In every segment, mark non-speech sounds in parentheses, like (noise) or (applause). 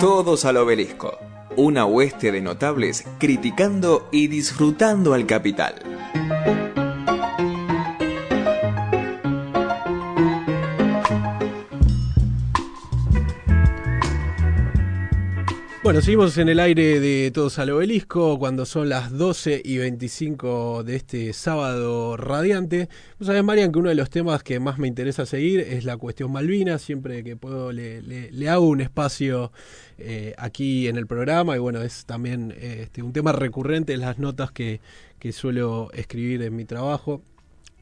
Todos al obelisco. Una hueste de notables criticando y disfrutando al capital. Bueno, seguimos en el aire de Todos al Obelisco cuando son las 12 y 25 de este sábado radiante. Vos sabés, Marian, que uno de los temas que más me interesa seguir es la cuestión Malvinas. Siempre que puedo le, hago un espacio eh, aquí en el programa y bueno, es también este, un tema recurrente en las notas que, que suelo escribir en mi trabajo.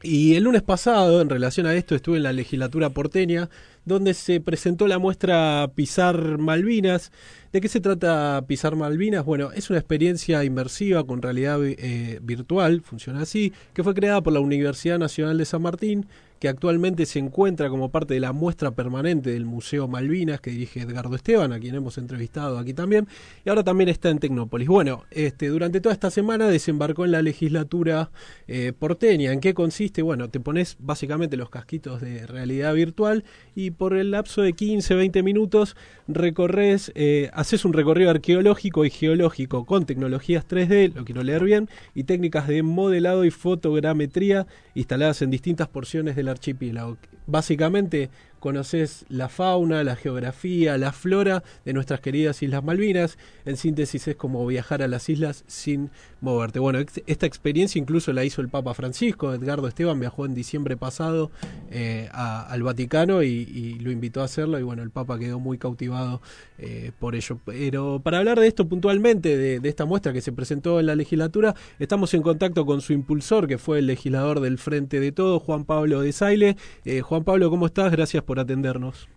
Y el lunes pasado, en relación a esto, estuve en la legislatura porteña, donde se presentó la muestra Pisar Malvinas. ¿De qué se trata Pisar Malvinas? Bueno, es una experiencia inmersiva con realidad eh, virtual, funciona así, que fue creada por la Universidad Nacional de San Martín que actualmente se encuentra como parte de la muestra permanente del Museo Malvinas que dirige Edgardo Esteban, a quien hemos entrevistado aquí también, y ahora también está en Tecnópolis. Bueno, este, durante toda esta semana desembarcó en la legislatura eh, porteña. ¿En qué consiste? Bueno, te pones básicamente los casquitos de realidad virtual y por el lapso de 15, 20 minutos recorres, eh, haces un recorrido arqueológico y geológico con tecnologías 3D, lo quiero leer bien, y técnicas de modelado y fotogrametría instaladas en distintas porciones del archipiélago. Básicamente conoces la fauna, la geografía, la flora de nuestras queridas Islas Malvinas. En síntesis es como viajar a las islas sin moverte. Bueno, esta experiencia incluso la hizo el Papa Francisco. Edgardo Esteban viajó en diciembre pasado eh, al Vaticano y, lo invitó a hacerlo y bueno, el Papa quedó muy cautivado eh, por ello. Pero para hablar de esto puntualmente, de, esta muestra que se presentó en la legislatura, estamos en contacto con su impulsor, que fue el legislador del Frente de Todo, Juan Pablo de Saile. Eh, Juan Pablo, ¿cómo estás? Gracias por atendernos.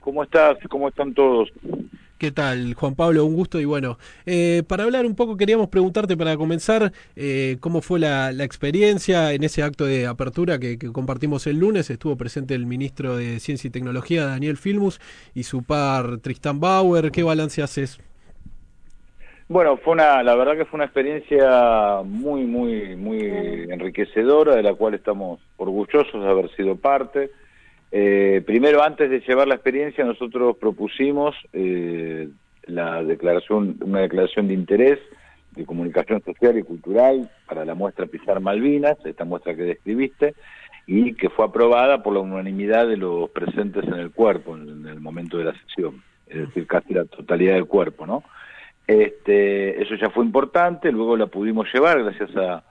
¿Cómo estás? ¿Cómo están todos? ¿Qué tal, Juan Pablo? Un gusto y bueno, eh, para hablar un poco queríamos preguntarte para comenzar eh, cómo fue la, experiencia en ese acto de apertura que, compartimos el lunes. Estuvo presente el ministro de Ciencia y Tecnología, Daniel Filmus, y su par Tristan Bauer. ¿Qué balance haces? Bueno, fue una, la verdad que fue una experiencia muy, muy, muy enriquecedora, de la cual estamos orgullosos de haber sido parte. Eh, primero, antes de llevar la experiencia, nosotros propusimos eh, la declaración, una declaración de interés de comunicación social y cultural para la muestra Pisar Malvinas, esta muestra que describiste, y que fue aprobada por la unanimidad de los presentes en el cuerpo en, el momento de la sesión, es decir, casi la totalidad del cuerpo, ¿no? Este, eso ya fue importante, luego la pudimos llevar gracias a,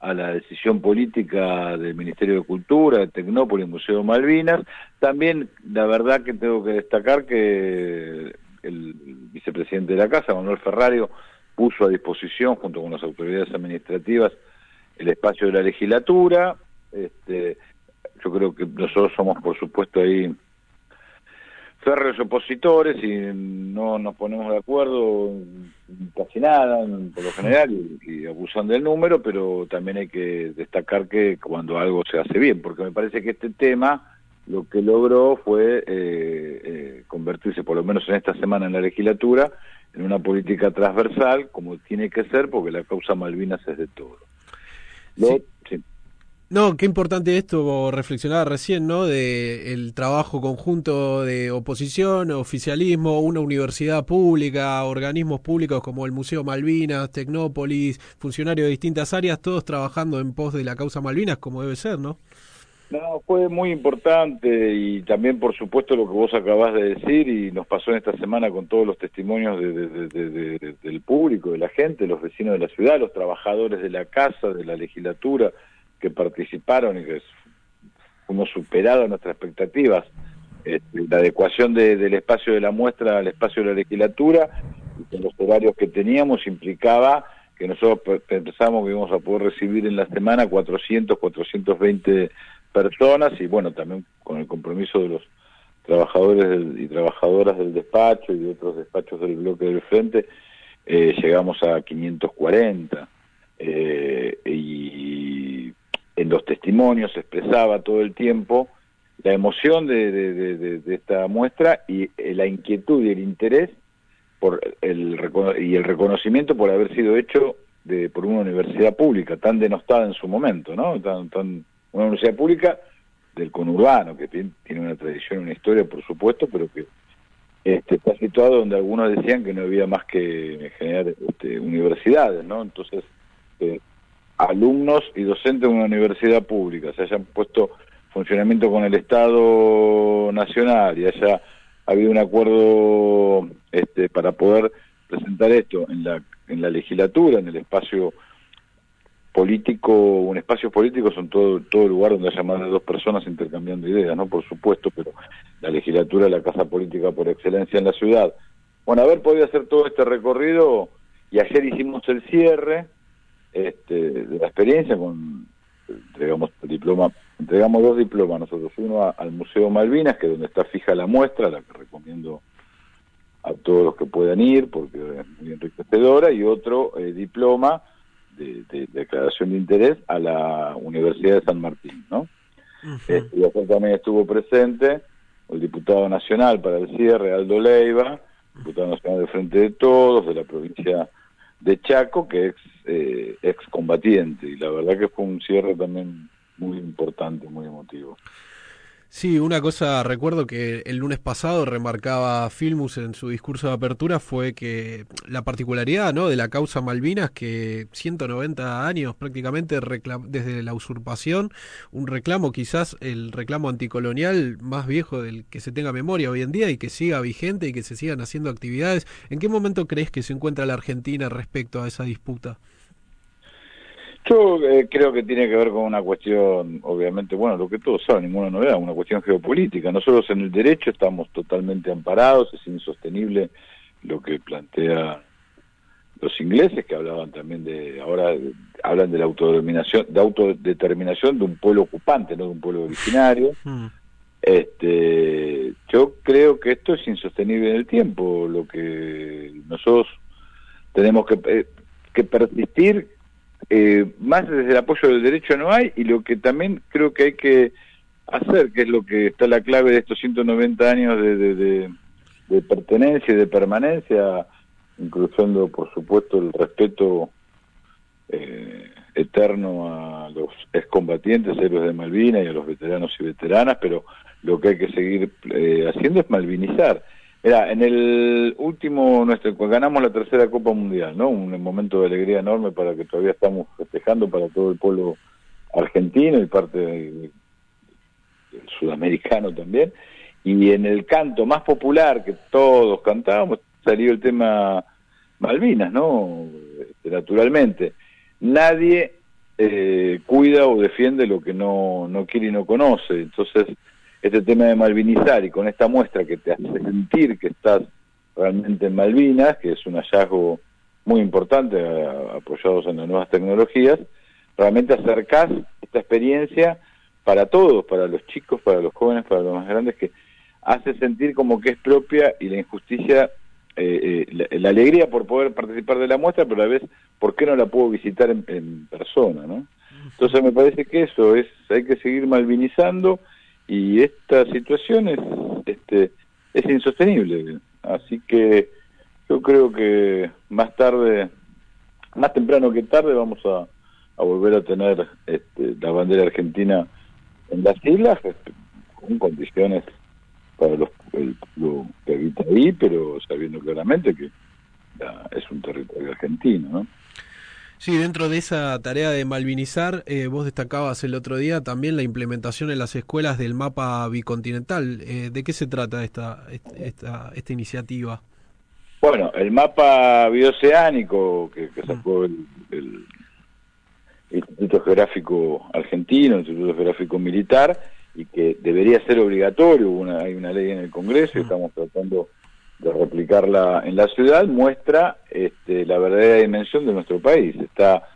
a la decisión política del Ministerio de Cultura, de Tecnópolis, Museo Malvinas. También, la verdad que tengo que destacar que el vicepresidente de la Casa, Manuel Ferrario, puso a disposición, junto con las autoridades administrativas, el espacio de la legislatura. Este, yo creo que nosotros somos, por supuesto, ahí férreos opositores y no nos ponemos de acuerdo casi nada, por lo general, y, abusan del número, pero también hay que destacar que cuando algo se hace bien, porque me parece que este tema lo que logró fue eh, eh, convertirse, por lo menos en esta semana en la legislatura, en una política transversal, como tiene que ser, porque la causa Malvinas es de todo. No, qué importante esto, reflexionar recién, ¿no? De el trabajo conjunto de oposición, oficialismo, una universidad pública, organismos públicos como el Museo Malvinas, Tecnópolis, funcionarios de distintas áreas, todos trabajando en pos de la causa Malvinas, como debe ser, ¿no? No, fue muy importante y también, por supuesto, lo que vos acabás de decir y nos pasó en esta semana con todos los testimonios del público, de la gente, los vecinos de la ciudad, los trabajadores de la casa, de la legislatura que participaron y que fuimos superados nuestras expectativas. Este, la adecuación del espacio de la muestra al espacio de la legislatura y con los horarios que teníamos implicaba que nosotros pensábamos que íbamos a poder recibir en la semana 400, 420 personas y bueno, también con el compromiso de los trabajadores y trabajadoras del despacho y de otros despachos del bloque del frente, eh, llegamos a 540. Eh, y en los testimonios expresaba todo el tiempo la emoción de, esta muestra y eh, la inquietud y el interés por el y el reconocimiento por haber sido hecho de, por una universidad pública tan denostada en su momento, ¿no? Tan, tan, una universidad pública del conurbano que tiene una tradición, una historia, por supuesto, pero que este, está situado donde algunos decían que no había más que generar este, universidades, ¿no? Entonces, eh, alumnos y docentes de una universidad pública se hayan puesto funcionamiento con el Estado Nacional y haya habido un acuerdo este, para poder presentar esto en la, en la legislatura, en el espacio político, un espacio político son todo, todo lugar donde haya más de dos personas intercambiando ideas, ¿no? Por supuesto, pero la legislatura es la casa política por excelencia en la ciudad. Bueno, haber podido hacer todo este recorrido y ayer hicimos el cierre este, de la experiencia con entregamos diploma, entregamos dos diplomas nosotros, uno al Museo Malvinas, que es donde está fija la muestra, la que recomiendo a todos los que puedan ir porque es muy enriquecedora, y otro eh, diploma de, declaración de interés a la Universidad de San Martín, ¿no? Este, y también estuvo presente el diputado nacional para el cierre, Aldo Leiva, diputado nacional del Frente de Todos, de la provincia de Chaco, que es eh, excombatiente, y la verdad que fue un cierre también muy importante, muy emotivo. Sí, una cosa recuerdo que el lunes pasado remarcaba Filmus en su discurso de apertura fue que la particularidad ¿no? de la causa Malvinas, que 190 años prácticamente desde la usurpación, un reclamo quizás el reclamo anticolonial más viejo del que se tenga memoria hoy en día y que siga vigente y que se sigan haciendo actividades. ¿En qué momento crees que se encuentra la Argentina respecto a esa disputa? Yo eh, creo que tiene que ver con una cuestión, obviamente, bueno, lo que todos saben, ninguna novedad, una cuestión geopolítica. Nosotros en el derecho estamos totalmente amparados, es insostenible lo que plantea los ingleses que hablaban también de ahora hablan de la autodeterminación de autodeterminación de un pueblo ocupante no de un pueblo originario hmm. (laughs) este yo creo que esto es insostenible en el tiempo lo que nosotros tenemos que, eh, que persistir eh, más desde el apoyo del derecho no hay y lo que también creo que hay que hacer, que es lo que está la clave de estos 190 años de, de, pertenencia y de permanencia, incluyendo por supuesto el respeto eh, eterno a los excombatientes, héroes de Malvinas y a los veteranos y veteranas, pero lo que hay que seguir eh, haciendo es malvinizar. Mira, en el último, nuestro, ganamos la tercera Copa Mundial, ¿no? Un momento de alegría enorme para que todavía estamos festejando para todo el pueblo argentino y parte sudamericano también. Y en el canto más popular que todos cantábamos salió el tema Malvinas, ¿no? Este, naturalmente. Nadie eh, cuida o defiende lo que no, no quiere y no conoce. Entonces, este tema de malvinizar y con esta muestra que te hace sentir que estás realmente en Malvinas, que es un hallazgo muy importante, apoyados en las nuevas tecnologías, realmente acercás esta experiencia para todos, para los chicos, para los jóvenes, para los más grandes, que hace sentir como que es propia y la injusticia, eh, eh, la, alegría por poder participar de la muestra, pero a la vez, ¿por qué no la puedo visitar en, en persona? ¿no? Entonces me parece que eso es, hay que seguir malvinizando y esta situación es, este, es insostenible. Así que yo creo que más tarde, más temprano que tarde, vamos a, a volver a tener este, la bandera argentina en las islas, este, con condiciones para los, el que habita ahí, pero sabiendo claramente que es un territorio argentino, ¿no? Sí, dentro de esa tarea de malvinizar, eh, vos destacabas el otro día también la implementación en las escuelas del mapa bicontinental. Eh, ¿De qué se trata esta, esta, esta iniciativa? Bueno, el mapa bioceánico que, sacó el, Instituto Geográfico Argentino, el Instituto Geográfico Militar, y que debería ser obligatorio, una, hay una ley en el Congreso y estamos tratando de replicarla en la ciudad muestra este, la verdadera dimensión de nuestro país. Está,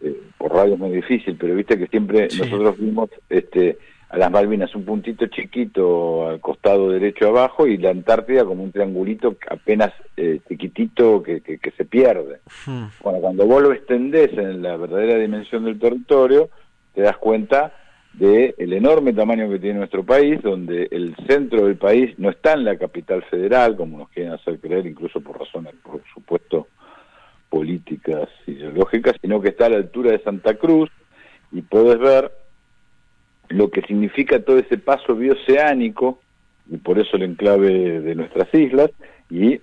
eh, por radio es muy difícil, pero viste que siempre nosotros vimos este, a las Malvinas un puntito chiquito al costado derecho abajo y la Antártida como un triangulito apenas eh, chiquitito que, que, se pierde. Hmm. Bueno, cuando vos lo extendés en la verdadera dimensión del territorio, te das cuenta de el enorme tamaño que tiene nuestro país, donde el centro del país no está en la capital federal, como nos quieren hacer creer, incluso por razones, por supuesto, políticas, ideológicas, sino que está a la altura de Santa Cruz, y podés ver lo que significa todo ese paso bioceánico y por eso el enclave de nuestras islas, y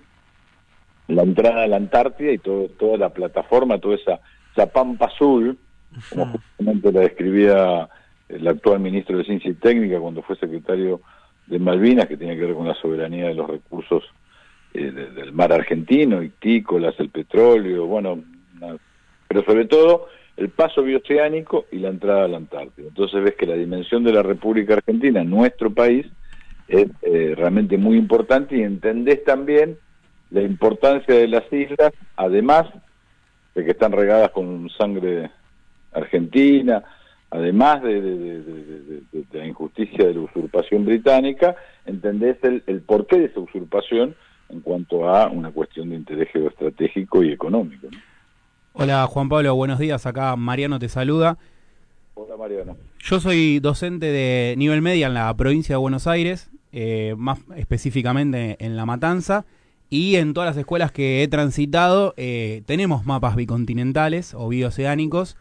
la entrada a la Antártida y todo, toda la plataforma, toda esa, esa pampa azul, como justamente la describía el actual ministro de Ciencia y Técnica cuando fue secretario de Malvinas, que tiene que ver con la soberanía de los recursos eh, del mar argentino, ictícolas, el petróleo, bueno, pero sobre todo el paso bioceánico y la entrada a la Antártida. Entonces ves que la dimensión de la República Argentina, nuestro país, es eh, realmente muy importante y entendés también la importancia de las islas, además de que están regadas con sangre argentina, además de, la injusticia de la usurpación británica, entendés el, el porqué de esa usurpación en cuanto a una cuestión de interés geoestratégico y económico. Hola Juan Pablo, buenos días. Acá Mariano te saluda. Hola Mariano. Yo soy docente de nivel media en la provincia de Buenos Aires, eh, más específicamente en La Matanza, y en todas las escuelas que he transitado eh, tenemos mapas bicontinentales o bioceánicos.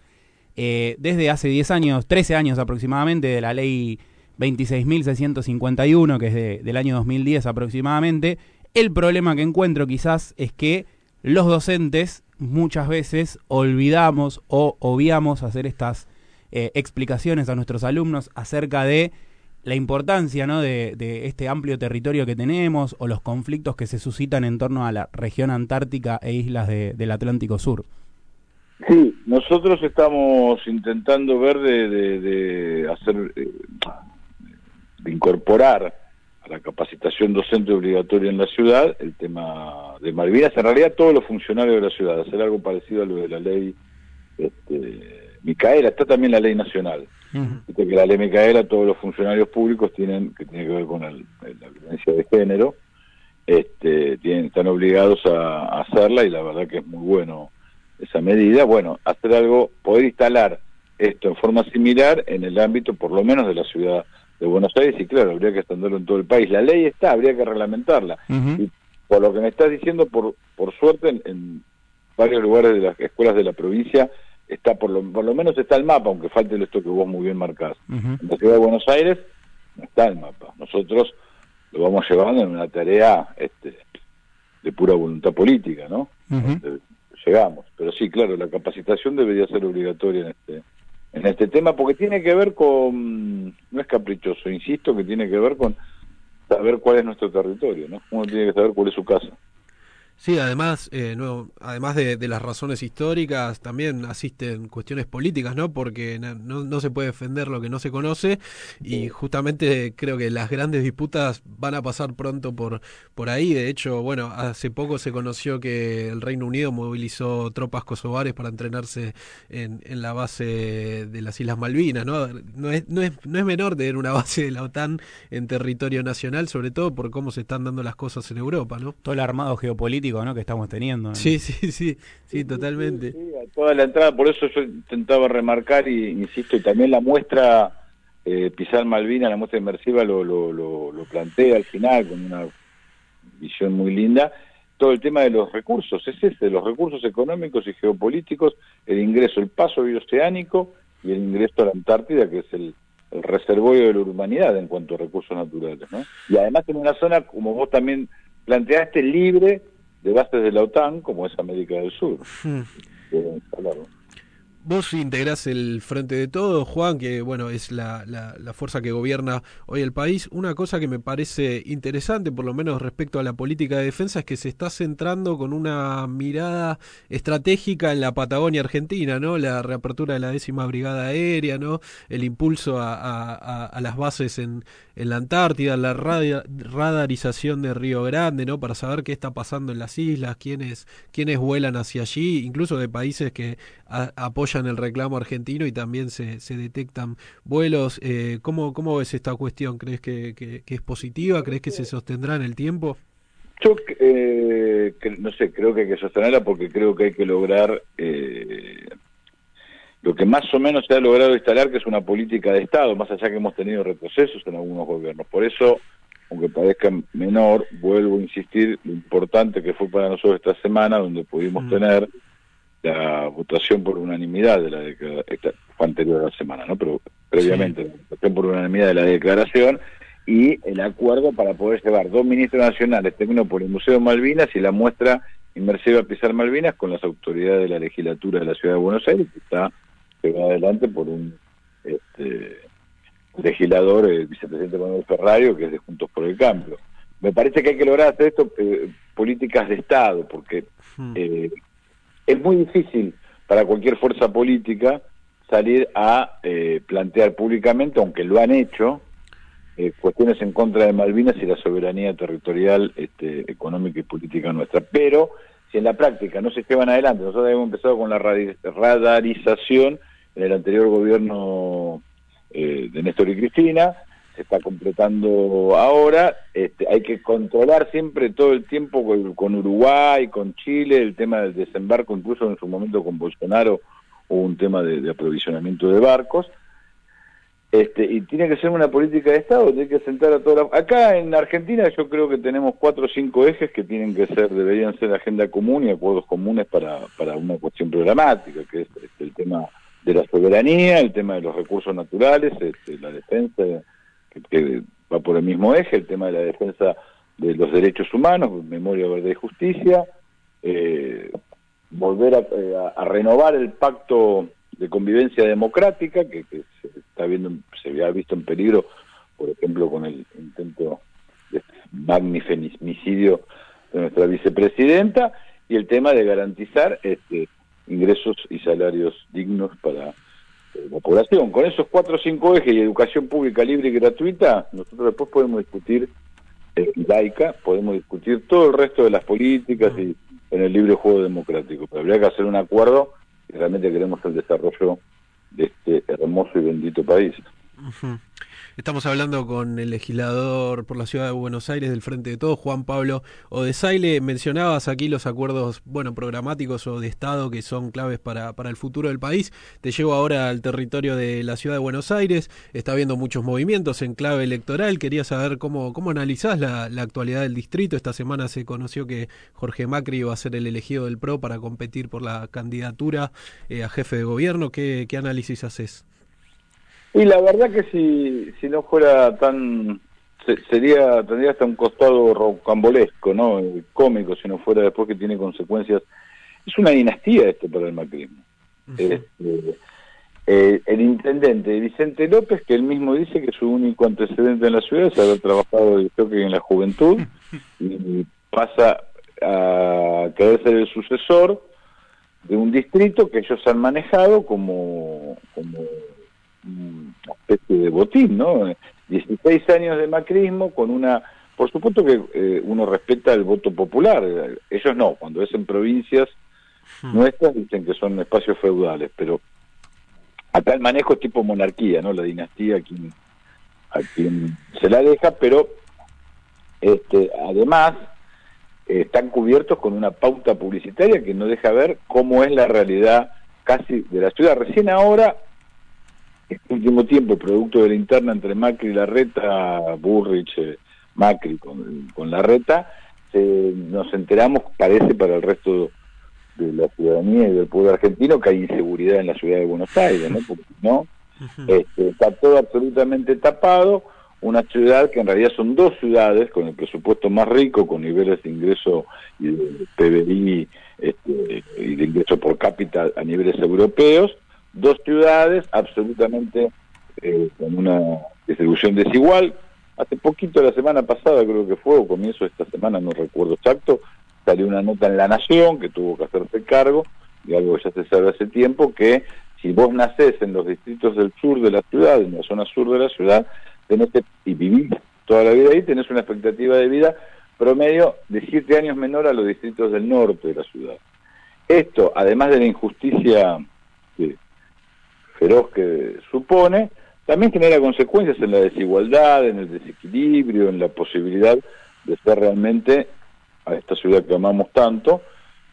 Eh, desde hace 10 años, 13 años aproximadamente, de la ley 26.651, que es del año 2010 aproximadamente, el problema que encuentro quizás es que los docentes muchas veces olvidamos o obviamos hacer estas eh, explicaciones a nuestros alumnos acerca de la importancia ¿no? de, este amplio territorio que tenemos o los conflictos que se suscitan en torno a la región antártica e islas del Atlántico Sur. Sí, nosotros estamos intentando ver de, hacer, eh, de incorporar a la capacitación docente obligatoria en la ciudad, el tema de Malvinas, en realidad todos los funcionarios de la ciudad, hacer algo parecido a lo de la ley este, Micaela, está también la ley nacional. que la ley Micaela, todos los funcionarios públicos tienen, que tiene que ver con la violencia de género, este, tienen, están obligados a, hacerla y la verdad que es muy bueno esa medida. Bueno, hacer algo, poder instalar esto en forma similar en el ámbito por lo menos de la ciudad de Buenos Aires y claro, habría que extenderlo en todo el país. La ley está, habría que reglamentarla. Y por lo que me estás diciendo, por, por suerte, en, varios lugares de las escuelas de la provincia está por lo, por lo menos está el mapa, aunque falte esto que vos muy bien marcás. En la ciudad de Buenos Aires no está el mapa. Nosotros lo vamos llevando en una tarea este, de pura voluntad política, ¿no? Este, llegamos. Pero sí, claro, la capacitación debería ser obligatoria en este en este tema, porque tiene que ver con, no es caprichoso, insisto, que tiene que ver con saber cuál es nuestro territorio, ¿no? Uno tiene que saber cuál es su casa. Sí, además, eh, no, además de, las razones históricas, también asisten cuestiones políticas, ¿no? Porque no, no, se puede defender lo que no se conoce y justamente creo que las grandes disputas van a pasar pronto por, por ahí. De hecho, bueno, hace poco se conoció que el Reino Unido movilizó tropas kosovares para entrenarse en, en la base de las Islas Malvinas, ¿no? No es, no, es, no es menor tener una base de la OTAN en territorio nacional, sobre todo por cómo se están dando las cosas en Europa, ¿no? Todo el armado geopolítico que estamos teniendo. Sí, sí, sí, sí, totalmente. toda la entrada, por eso yo intentaba remarcar y insisto, y también la muestra eh, Pisar Malvina, la muestra inmersiva lo, lo, lo, plantea al final con una visión muy linda, todo el tema de los recursos, es ese, los recursos económicos y geopolíticos, el ingreso, el paso bioceánico y el ingreso a la Antártida, que es el, el reservorio de la humanidad en cuanto a recursos naturales. ¿no? Y además en una zona, como vos también planteaste, libre de bases de la OTAN, como es América del Sur. Hmm. Vos integrás el Frente de Todos, Juan, que bueno, es la, la, fuerza que gobierna hoy el país. Una cosa que me parece interesante, por lo menos respecto a la política de defensa, es que se está centrando con una mirada estratégica en la Patagonia Argentina, ¿no? La reapertura de la décima brigada aérea, ¿no? El impulso a, a, las bases en, en, la Antártida, la radarización de Río Grande, ¿no? Para saber qué está pasando en las islas, quiénes, quiénes vuelan hacia allí, incluso de países que apoyan en el reclamo argentino y también se, se detectan vuelos. Eh, ¿cómo, ¿Cómo ves esta cuestión? ¿Crees que, que, es positiva? ¿Crees que se sostendrá en el tiempo? Yo eh, no sé, creo que hay que sostenerla porque creo que hay que lograr eh, lo que más o menos se ha logrado instalar, que es una política de Estado, más allá que hemos tenido retrocesos en algunos gobiernos. Por eso, aunque parezca menor, vuelvo a insistir lo importante que fue para nosotros esta semana, donde pudimos mm. tener la votación por unanimidad de la declaración, fue anterior a la semana, ¿no? Pero previamente, la votación por unanimidad de la declaración y el acuerdo para poder llevar dos ministros nacionales, terminó por el Museo Malvinas y la muestra inmersiva Pisar Malvinas con las autoridades de la legislatura de la Ciudad de Buenos Aires, que está llevada adelante por un este, legislador, el vicepresidente Manuel Ferrario, que es de Juntos por el Cambio. Me parece que hay que lograr hacer esto, eh, políticas de Estado, porque hmm. eh, es muy difícil para cualquier fuerza política salir a eh, plantear públicamente, aunque lo han hecho, cuestiones en contra de Malvinas y la soberanía territorial, este, económica y política nuestra. Pero si en la práctica no se llevan adelante, nosotros hemos empezado con la radarización en el anterior gobierno de Néstor y Cristina, se está completando ahora. Este, hay que controlar siempre todo el tiempo con, Uruguay, con Chile, el tema del desembarco, incluso en su momento con Bolsonaro hubo un tema de, aprovisionamiento de barcos. Este, y tiene que ser una política de Estado, tiene que sentar a toda la... Acá en Argentina yo creo que tenemos cuatro o cinco ejes que tienen que ser, deberían ser agenda común y acuerdos comunes para, para una cuestión programática, que es este, el tema de la soberanía, el tema de los recursos naturales, este, la defensa que va por el mismo eje, el tema de la defensa de los derechos humanos, memoria, verdad y justicia, eh, volver eh, a, renovar el pacto de convivencia democrática que, se está viendo, se había visto en peligro, por ejemplo, con el intento de magnifemicidio de nuestra vicepresidenta, y el tema de garantizar este, ingresos y salarios dignos para la población. Con esos cuatro o cinco ejes y educación pública libre y gratuita, nosotros después podemos discutir eh, laica, podemos discutir todo el resto de las políticas y en el libre juego democrático. Pero habría que hacer un acuerdo y realmente queremos el desarrollo de este hermoso y bendito país. Estamos hablando con el legislador por la ciudad de Buenos Aires del Frente de Todos, Juan Pablo Odesaile. Mencionabas aquí los acuerdos, bueno, programáticos o de Estado que son claves para, el futuro del país. Te llevo ahora al territorio de la ciudad de Buenos Aires. Está habiendo muchos movimientos en clave electoral. Quería saber cómo, cómo analizás la, actualidad del distrito. Esta semana se conoció que Jorge Macri iba a ser el elegido del PRO para competir por la candidatura eh, a jefe de gobierno. ¿Qué, qué análisis haces? Y la verdad que si, si no fuera tan sería tendría hasta un costado rocambolesco, ¿no? Cómico si no fuera después que tiene consecuencias. Es una dinastía esto para el macrismo. Este, eh, el intendente Vicente López, que él mismo dice que su único antecedente en la ciudad es haber trabajado que en la juventud y pasa a querer ser el sucesor de un distrito que ellos han manejado como, como una especie de botín, ¿no? 16 años de macrismo con una... Por supuesto que eh, uno respeta el voto popular, ellos no, cuando es en provincias hmm. nuestras dicen que son espacios feudales, pero acá el manejo es tipo monarquía, ¿no? La dinastía a quien, a quien se la deja, pero este, además están cubiertos con una pauta publicitaria que no deja ver cómo es la realidad casi de la ciudad. Recién ahora este último tiempo, producto de la interna entre Macri y la reta, Burrich, eh, Macri con, con la reta, nos enteramos, parece para el resto de la ciudadanía y del pueblo argentino, que hay inseguridad en la ciudad de Buenos Aires, ¿no? Porque no, este, está todo absolutamente tapado, una ciudad que en realidad son dos ciudades con el presupuesto más rico, con niveles de ingreso y de PBI este, y de ingreso por cápita a niveles europeos, dos ciudades absolutamente eh, con una distribución desigual. Hace poquito, la semana pasada creo que fue, o comienzo de esta semana, no recuerdo exacto, salió una nota en La Nación que tuvo que hacerse cargo, y algo que ya se sabe hace tiempo, que si vos nacés en los distritos del sur de la ciudad, en la zona sur de la ciudad, tenés y vivís toda la vida ahí, tenés una expectativa de vida promedio de siete años menor a los distritos del norte de la ciudad. Esto, además de la injusticia feroz que supone, también genera consecuencias en la desigualdad, en el desequilibrio, en la posibilidad de ser realmente a esta ciudad que amamos tanto,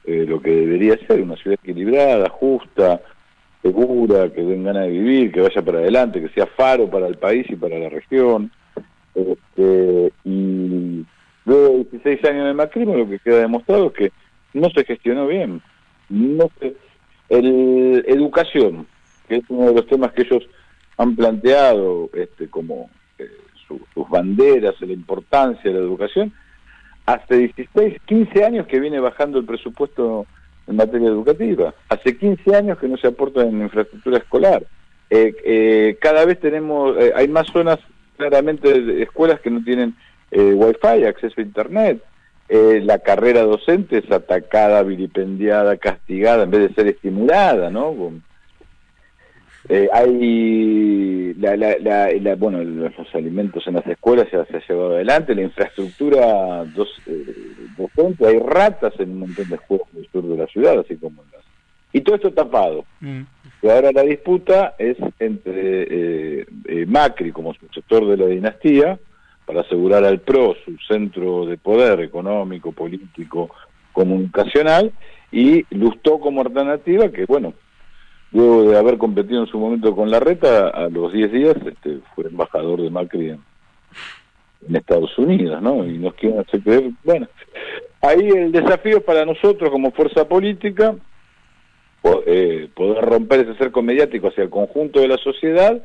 eh, lo que debería ser, una ciudad equilibrada, justa, segura, que den ganas de vivir, que vaya para adelante, que sea faro para el país y para la región. Este, y luego de 16 años de macrismo lo que queda demostrado es que no se gestionó bien. No se, el, educación, que es uno de los temas que ellos han planteado este, como eh, sus banderas, la importancia de la educación, hace 16, 15 años que viene bajando el presupuesto en materia educativa, hace 15 años que no se aporta en infraestructura escolar. Eh, eh, cada vez tenemos, eh, hay más zonas claramente de escuelas que no tienen wifi, acceso a internet. la carrera docente es atacada, vilipendiada, castigada, en vez de ser estimulada, ¿no? Hay la, bueno los alimentos en las escuelas ya se ha llevado adelante la infraestructura dos, docente hay ratas en un montón de escuelas del sur de la ciudad así como en las y todo esto tapado mm. Y ahora la disputa es entre eh, eh, Macri como sucesor de la dinastía, para asegurar al PRO su centro de poder económico, político, comunicacional, y Lustó como alternativa, que bueno, luego de haber competido en su momento con la reta, a los 10 días este, fue embajador de Macri en, Estados Unidos, ¿no? Y nos quieren hacer creer, bueno, ahí el desafío para nosotros como fuerza política eh, poder romper ese cerco mediático hacia el conjunto de la sociedad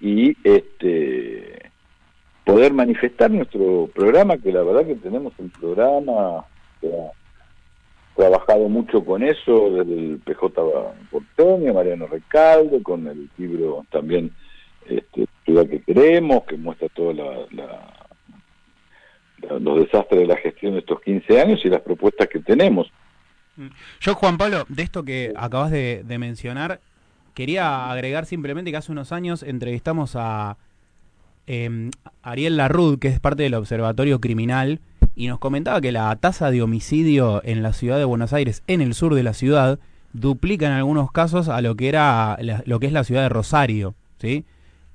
y este poder manifestar nuestro programa, que la verdad que tenemos un programa trabajado mucho con eso, desde el PJ Porteño, Mariano Recalde, con el libro también este, Ciudad que queremos, que muestra todos los desastres de la gestión de estos 15 años y las propuestas que tenemos. Mm. Yo, Juan Pablo, de esto que acabas de, mencionar, quería agregar simplemente que hace unos años entrevistamos a eh, Ariel Larrud, que es parte del Observatorio Criminal, y nos comentaba que la tasa de homicidio en la ciudad de Buenos Aires, en el sur de la ciudad, duplica en algunos casos a lo que era lo que es la ciudad de Rosario, ¿sí?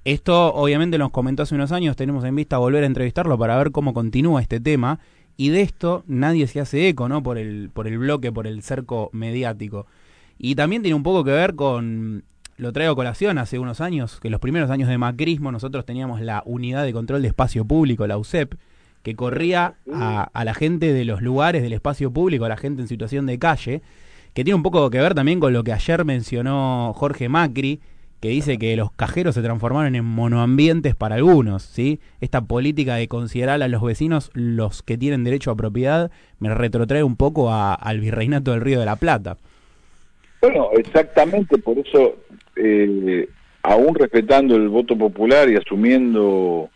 Esto obviamente nos comentó hace unos años, tenemos en vista volver a entrevistarlo para ver cómo continúa este tema y de esto nadie se hace eco, ¿no? Por el, por el bloque, por el cerco mediático. Y también tiene un poco que ver con, lo traigo a colación, hace unos años, que los primeros años de macrismo nosotros teníamos la unidad de control de espacio público, la UCEP, que corría a, a la gente de los lugares del espacio público, a la gente en situación de calle, que tiene un poco que ver también con lo que ayer mencionó Jorge Macri, que dice que los cajeros se transformaron en monoambientes para algunos, ¿sí? Esta política de considerar a los vecinos los que tienen derecho a propiedad me retrotrae un poco al virreinato del Río de la Plata. Bueno, exactamente, por eso, eh, aún respetando el voto popular y asumiendo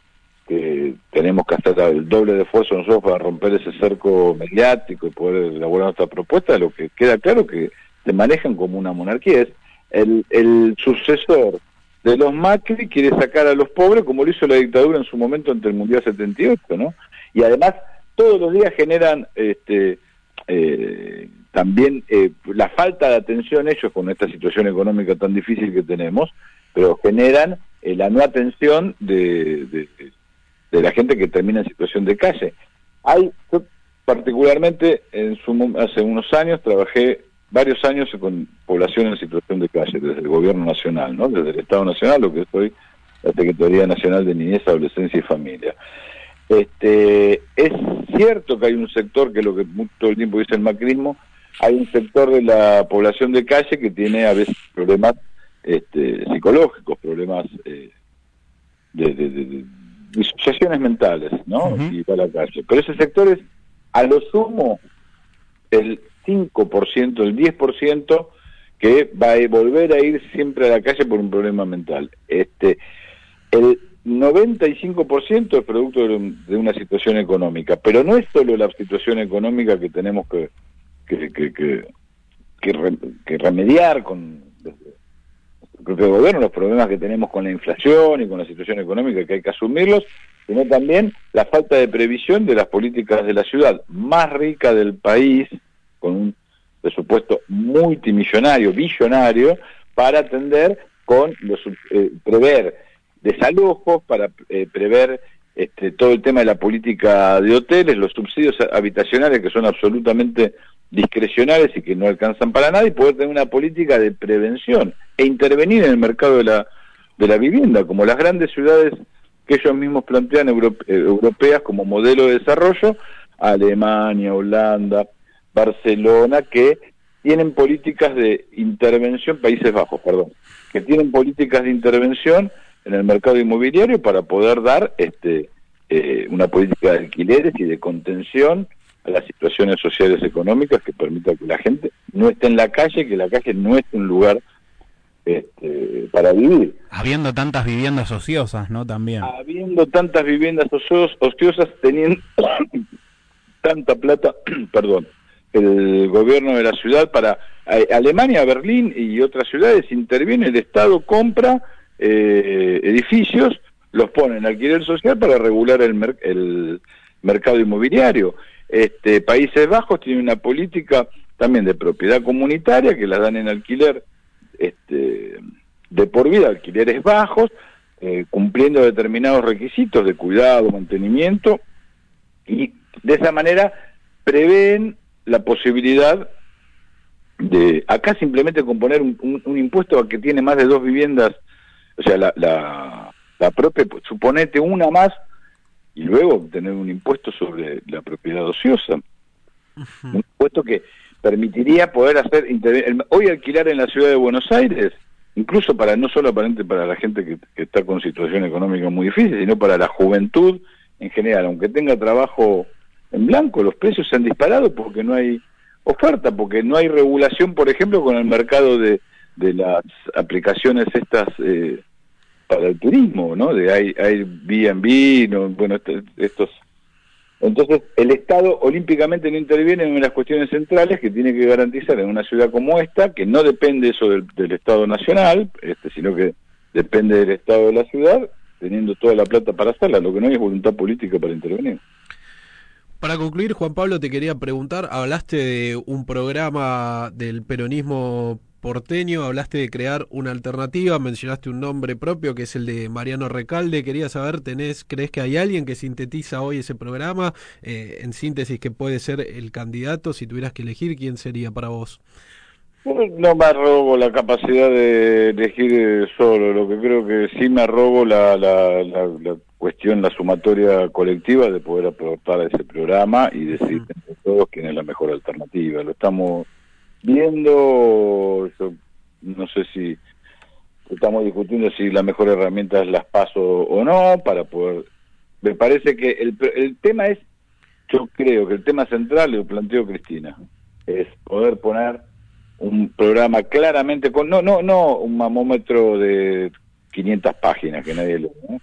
que tenemos que hacer el doble de esfuerzo nosotros para romper ese cerco mediático y poder elaborar nuestra propuesta, lo que queda claro que se manejan como una monarquía es el, sucesor de los Macri quiere sacar a los pobres como lo hizo la dictadura en su momento ante el Mundial 78, ¿no? Y además todos los días generan este eh, también eh, la falta de atención ellos con esta situación económica tan difícil que tenemos, pero generan eh, la no atención de, de, la gente que termina en situación de calle. Hay, particularmente en su, hace unos años trabajé varios años con población en situación de calle, desde el gobierno nacional, ¿no? desde el Estado Nacional, lo que soy la Secretaría Nacional de Niñez, Adolescencia y Familia. Este, es cierto que hay un sector, que es lo que todo el tiempo dice el macrismo, hay un sector de la población de calle que tiene a veces problemas este, psicológicos, problemas eh, de, de, disociaciones mentales, ¿no? Y va a la calle. Pero ese sector es, a lo sumo, el 5%, el 10% que va a volver a ir siempre a la calle por un problema mental. Este, el 95% es producto de, una situación económica, pero no es solo la situación económica que tenemos que, que, que, que, remediar con propio gobierno, los problemas que tenemos con la inflación y con la situación económica que hay que asumirlos, sino también la falta de previsión de las políticas de la ciudad más rica del país, con un presupuesto multimillonario, billonario, para atender con los, eh, prever desalojos, para eh, prever este, todo el tema de la política de hoteles, los subsidios habitacionales que son absolutamente discrecionales y que no alcanzan para nada, y poder tener una política de prevención e intervenir en el mercado de la, de la vivienda, como las grandes ciudades que ellos mismos plantean eh, europeas como modelo de desarrollo, Alemania, Holanda, Barcelona, que tienen políticas de intervención, Países Bajos, perdón, que tienen políticas de intervención en el mercado inmobiliario para poder dar este eh, una política de alquileres y de contención a las situaciones sociales económicas que permita que la gente no esté en la calle, que la calle no esté un lugar este, para vivir. Habiendo tantas viviendas ociosas, ¿no? También. Habiendo tantas viviendas ociosas, teniendo (coughs) tanta plata, (coughs) perdón, el gobierno de la ciudad para Alemania, Berlín y otras ciudades interviene, el Estado compra eh, edificios, los pone en alquiler social para regular el, el mercado inmobiliario. Este, Países Bajos tiene una política también de propiedad comunitaria que la dan en alquiler este, de por vida, alquileres bajos, eh, cumpliendo determinados requisitos de cuidado, mantenimiento, y de esa manera prevén la posibilidad de acá simplemente componer un, impuesto a que tiene más de dos viviendas, o sea, la, la, la propia, suponete una más y luego tener un impuesto sobre la propiedad ociosa. Un impuesto que permitiría poder hacer, hoy alquilar en la ciudad de Buenos Aires, incluso para no solo para la gente que, está con situación económica muy difícil, sino para la juventud en general, aunque tenga trabajo en blanco, los precios se han disparado porque no hay oferta, porque no hay regulación, por ejemplo, con el mercado de, de las aplicaciones estas eh, para el turismo, ¿no? De hay, hay no, bueno, este, estos... Entonces, el Estado olímpicamente no interviene en las cuestiones centrales que tiene que garantizar en una ciudad como esta, que no depende eso del, Estado nacional, este, sino que depende del Estado de la ciudad, teniendo toda la plata para hacerla, lo que no hay es voluntad política para intervenir. Para concluir, Juan Pablo, te quería preguntar, hablaste de un programa del peronismo porteño, hablaste de crear una alternativa, mencionaste un nombre propio que es el de Mariano Recalde. Quería saber, ¿tenés, ¿crees que hay alguien que sintetiza hoy ese programa? Eh, en síntesis, que puede ser el candidato, si tuvieras que elegir, ¿quién sería para vos? No me arrobo la capacidad de elegir solo, lo que creo que sí me arrobo la, la, la, cuestión, la sumatoria colectiva de poder aportar a ese programa y decir entre todos quién es la mejor alternativa. Lo estamos viendo, no sé si estamos discutiendo si la mejor herramienta es las paso o no para poder... Me parece que el, el tema es, yo creo que el tema central, lo planteó Cristina, es poder poner un programa claramente con no no no un mamómetro de 500 páginas que nadie lee ¿no?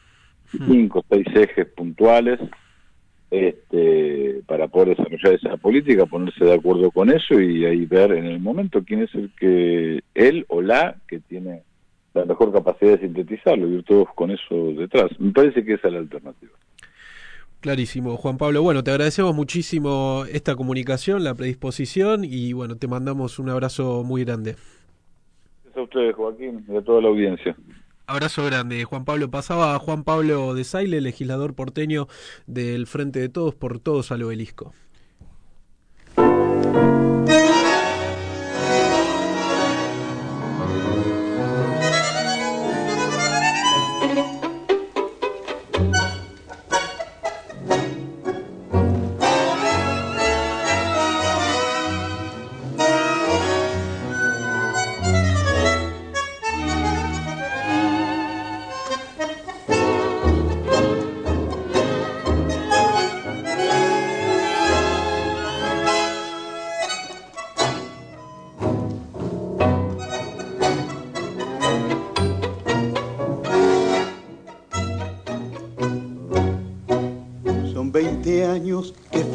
Hmm. cinco seis ejes puntuales este para poder desarrollar esa política ponerse de acuerdo con eso y ahí ver en el momento quién es el que él o la que tiene la mejor capacidad de sintetizarlo y ir todos con eso detrás me parece que esa es la alternativa Clarísimo, Juan Pablo. Bueno, te agradecemos muchísimo esta comunicación, la predisposición y bueno, te mandamos un abrazo muy grande. Gracias a ustedes, Joaquín, y a toda la audiencia. Abrazo grande, Juan Pablo. Pasaba Juan Pablo de Saile, legislador porteño del Frente de Todos por Todos al Obelisco.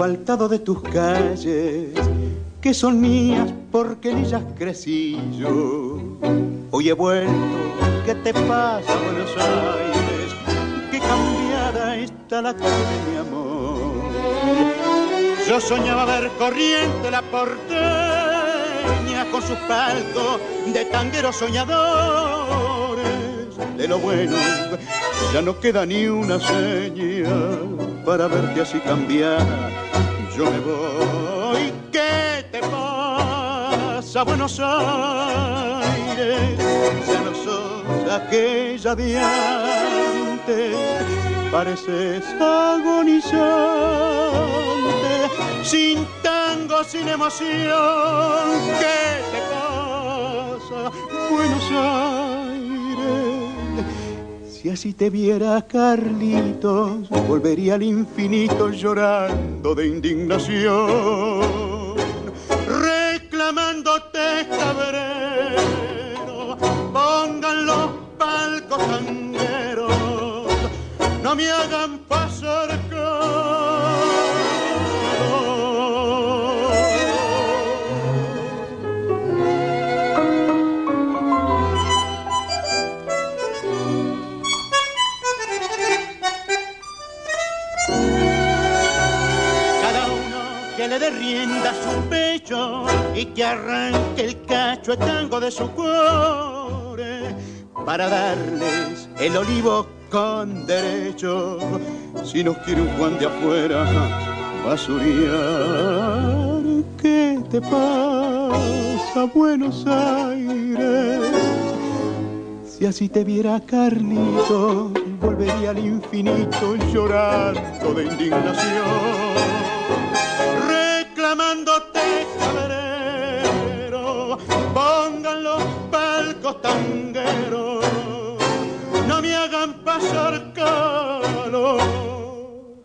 De tus calles, que son mías porque en ellas crecí yo. Hoy he vuelto, ¿qué te pasa, Buenos Aires? Que cambiada está la calle mi amor. Yo soñaba ver corriente la porteña con sus palcos de tangueros soñadores. De lo bueno ya no queda ni una seña para verte así cambiada yo me voy. ¿Qué te pasa, Buenos Aires? Ya no sos aquella de antes, pareces agonizante, sin tango, sin emoción. ¿Qué te pasa, Buenos Aires? Si te viera Carlitos, volvería al infinito llorando de indignación, reclamándote cabrero, pongan los palcos sangueros, no me hagan pasar que arranque el cacho a de su cuore para darles el olivo con derecho. Si nos quiere un Juan de afuera basuriar, ¿qué te pasa, Buenos Aires? Si así te viera Carlito, volvería al infinito llorando de indignación